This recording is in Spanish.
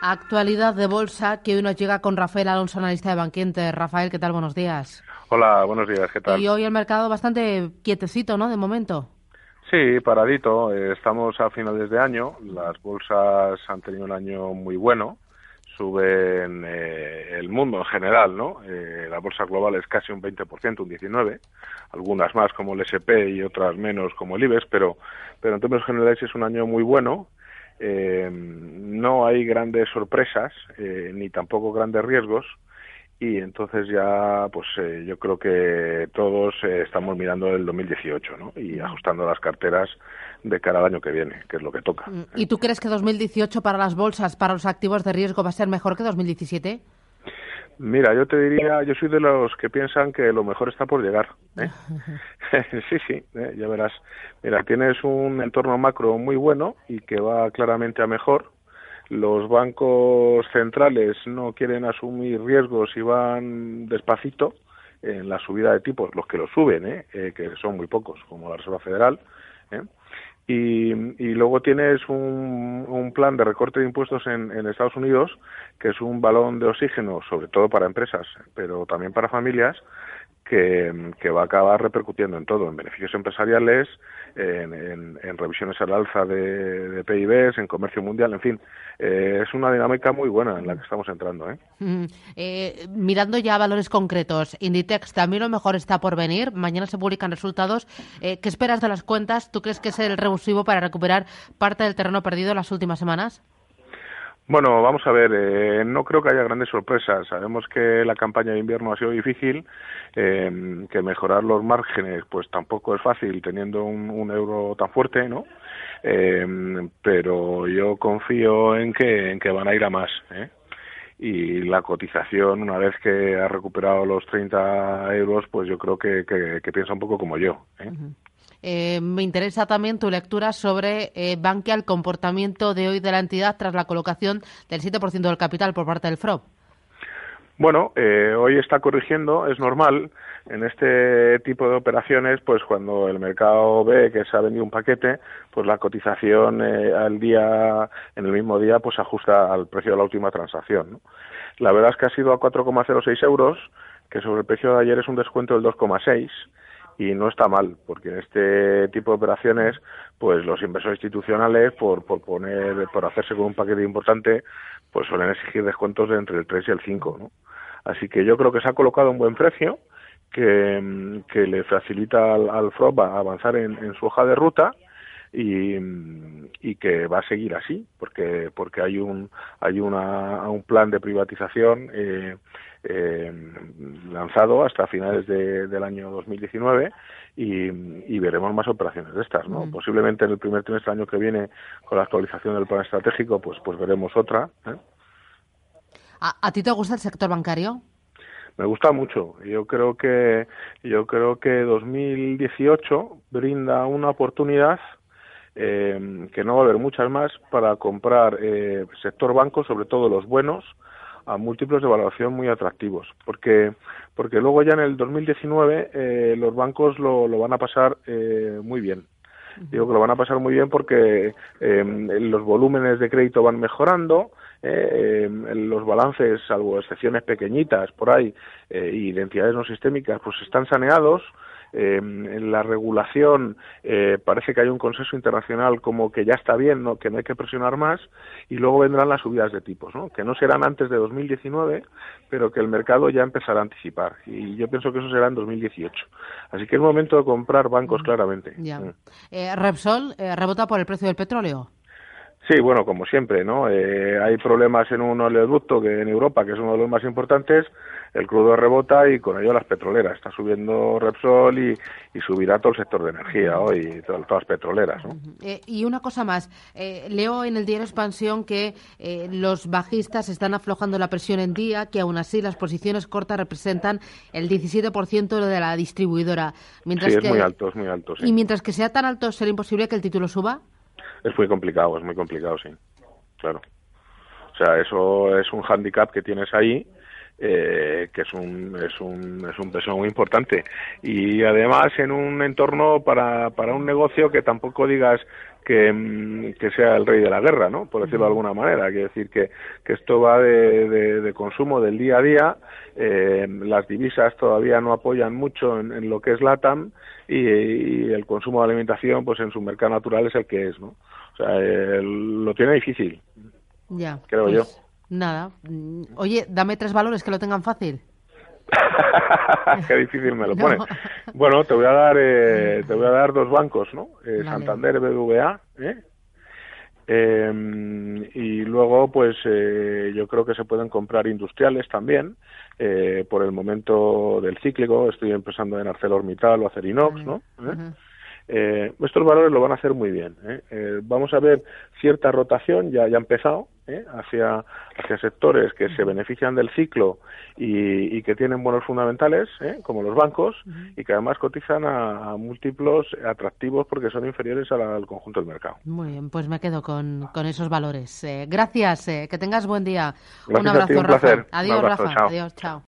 Actualidad de bolsa que hoy nos llega con Rafael Alonso, analista de Banquiente. Rafael, ¿qué tal? Buenos días. Hola, buenos días, ¿qué tal? Y hoy el mercado bastante quietecito, ¿no? De momento. Sí, paradito. Eh, estamos a finales de año. Las bolsas han tenido un año muy bueno. Suben eh, el mundo en general, ¿no? Eh, la bolsa global es casi un 20%, un 19%. Algunas más como el S&P y otras menos como el IBEX, pero, pero en términos generales es un año muy bueno. No hay grandes sorpresas ni tampoco grandes riesgos y entonces ya pues eh, yo creo que todos eh, estamos mirando el 2018 ¿no? y ajustando las carteras de cara al año que viene, que es lo que toca. Mm, ¿Y tú crees que 2018 para las bolsas, para los activos de riesgo va a ser mejor que 2017? Mira, yo te diría, yo soy de los que piensan que lo mejor está por llegar. ¿eh? sí, sí, ya verás. Mira, tienes un entorno macro muy bueno y que va claramente a mejor los bancos centrales no quieren asumir riesgos y van despacito en la subida de tipos, los que lo suben, ¿eh? Eh, que son muy pocos, como la Reserva Federal. ¿eh? Y, luego tienes un, un, plan de recorte de impuestos en, en, Estados Unidos, que es un balón de oxígeno, sobre todo para empresas, pero también para familias, que, va a acabar repercutiendo en todo, en beneficios empresariales, en, revisiones al alza de, de, PIBs, en comercio mundial, en fin. Eh, es una dinámica muy buena en la que estamos entrando. ¿eh? eh mirando ya valores concretos, Inditex también lo mejor está por venir. Mañana se publican resultados. Eh, ¿Qué esperas de las cuentas? ¿Tú crees que es el revulsivo para recuperar parte del terreno perdido en las últimas semanas? Bueno, vamos a ver, eh, no creo que haya grandes sorpresas. Sabemos que la campaña de invierno ha sido difícil, eh, que mejorar los márgenes pues tampoco es fácil teniendo un, euro tan fuerte, ¿no? Eh, pero yo confío en que, en que van a ir a más, ¿eh? y la cotización, una vez que ha recuperado los 30 euros, pues yo creo que, que, piensa un poco como yo. ¿eh? Eh, me interesa también tu lectura sobre eh, Bankia, el comportamiento de hoy de la entidad tras la colocación del 7% del capital por parte del FROB. Bueno, eh, hoy está corrigiendo, es normal. En este tipo de operaciones, pues cuando el mercado ve que se ha vendido un paquete, pues la cotización eh, al día, en el mismo día, pues ajusta al precio de la última transacción. La verdad es que ha sido a 4,06 euros, que sobre el precio de ayer es un descuento del 2,6 y no está mal, porque en este tipo de operaciones, pues los inversores institucionales, por, por poner, por hacerse con un paquete importante, pues suelen exigir descuentos de entre el 3 y el 5, ¿no? Así que yo creo que se ha colocado un buen precio, que, que le facilita al, al FROB avanzar en, en, su hoja de ruta y, y, que va a seguir así, porque, porque hay un, hay una, un plan de privatización eh, eh, lanzado hasta finales del año 2019 y, y, veremos más operaciones de estas, ¿no? Mm. Posiblemente en el primer trimestre del año que viene, con la actualización del plan estratégico, pues, pues veremos otra. ¿eh? ¿A, ti te gusta el sector bancario? me gusta mucho. Yo creo que yo creo que 2018 brinda una oportunidad eh, que no va a haber muchas más para comprar eh, sector banco, sobre todo los buenos, a múltiplos de valoración muy atractivos, porque porque luego ya en el 2019 eh, los bancos lo, lo van a pasar eh, muy bien. Digo que lo van a pasar muy bien porque eh, los volúmenes de crédito van mejorando, eh, los balances, salvo excepciones pequeñitas por ahí, eh, y de entidades no sistémicas, pues están saneados, eh, en la regulación eh, parece que hay un consenso internacional como que ya está bien, ¿no? que no hay que presionar más, y luego vendrán las subidas de tipos, ¿no? que no serán antes de 2019, pero que el mercado ya empezará a anticipar. Y yo pienso que eso será en 2018. Así que es momento de comprar bancos, mm. claramente. Ya. Mm. Eh, Repsol rebota por el precio del petróleo. Sí, bueno, como siempre, ¿no? Eh, hay problemas en un oleoducto que en Europa, que es uno de los más importantes, el crudo rebota y con ello las petroleras. Está subiendo Repsol y, subirá todo el sector de energía hoy, todas, las petroleras. ¿no? Eh, y una cosa más, eh, leo en el diario Expansión que los bajistas están aflojando la presión en día, que aún así las posiciones cortas representan el 17% de la distribuidora. Mientras sí, es muy alto, es muy alto. Y mientras que sea tan alto, ¿será imposible que el título suba? Es muy complicado, es muy complicado, sí. Claro. O sea, eso es un hándicap que tienes ahí eh, que es un, es, un, es un peso muy importante. Y además en un entorno para, para un negocio que tampoco digas que, mm, que, sea el rey de la guerra, ¿no? Por decirlo de alguna manera. Quiere decir que, que esto va de, de, consumo del día a día. Eh, las divisas todavía no apoyan mucho en, lo que es LATAM y, el consumo de alimentación, pues en su mercado natural es el que es, ¿no? O sea, lo tiene difícil. Ya. Creo pues yo. Nada. Oye, dame tres valores que lo tengan fácil. Qué difícil me lo pone. Bueno, te voy a dar eh, te voy a dar dos bancos, ¿no? Eh, Santander, BBVA, ¿eh? Em, y luego, pues eh, yo creo que se pueden comprar industriales también, eh, por el momento del cíclico. Estoy empezando en ArcelorMittal o Acerinox, ¿no? Eh, estos valores lo van a hacer muy bien. ¿eh? Eh, vamos a ver cierta rotación, ya, ya ha empezado, hacia, hacia sectores que se benefician del ciclo y, que tienen buenos fundamentales, como los bancos, y que además cotizan a, múltiplos atractivos porque son inferiores al, conjunto del mercado. Muy bien, pues me quedo con, con esos valores. gracias, que tengas buen día. un abrazo, un placer. Adiós, Rafa. Adiós, chao.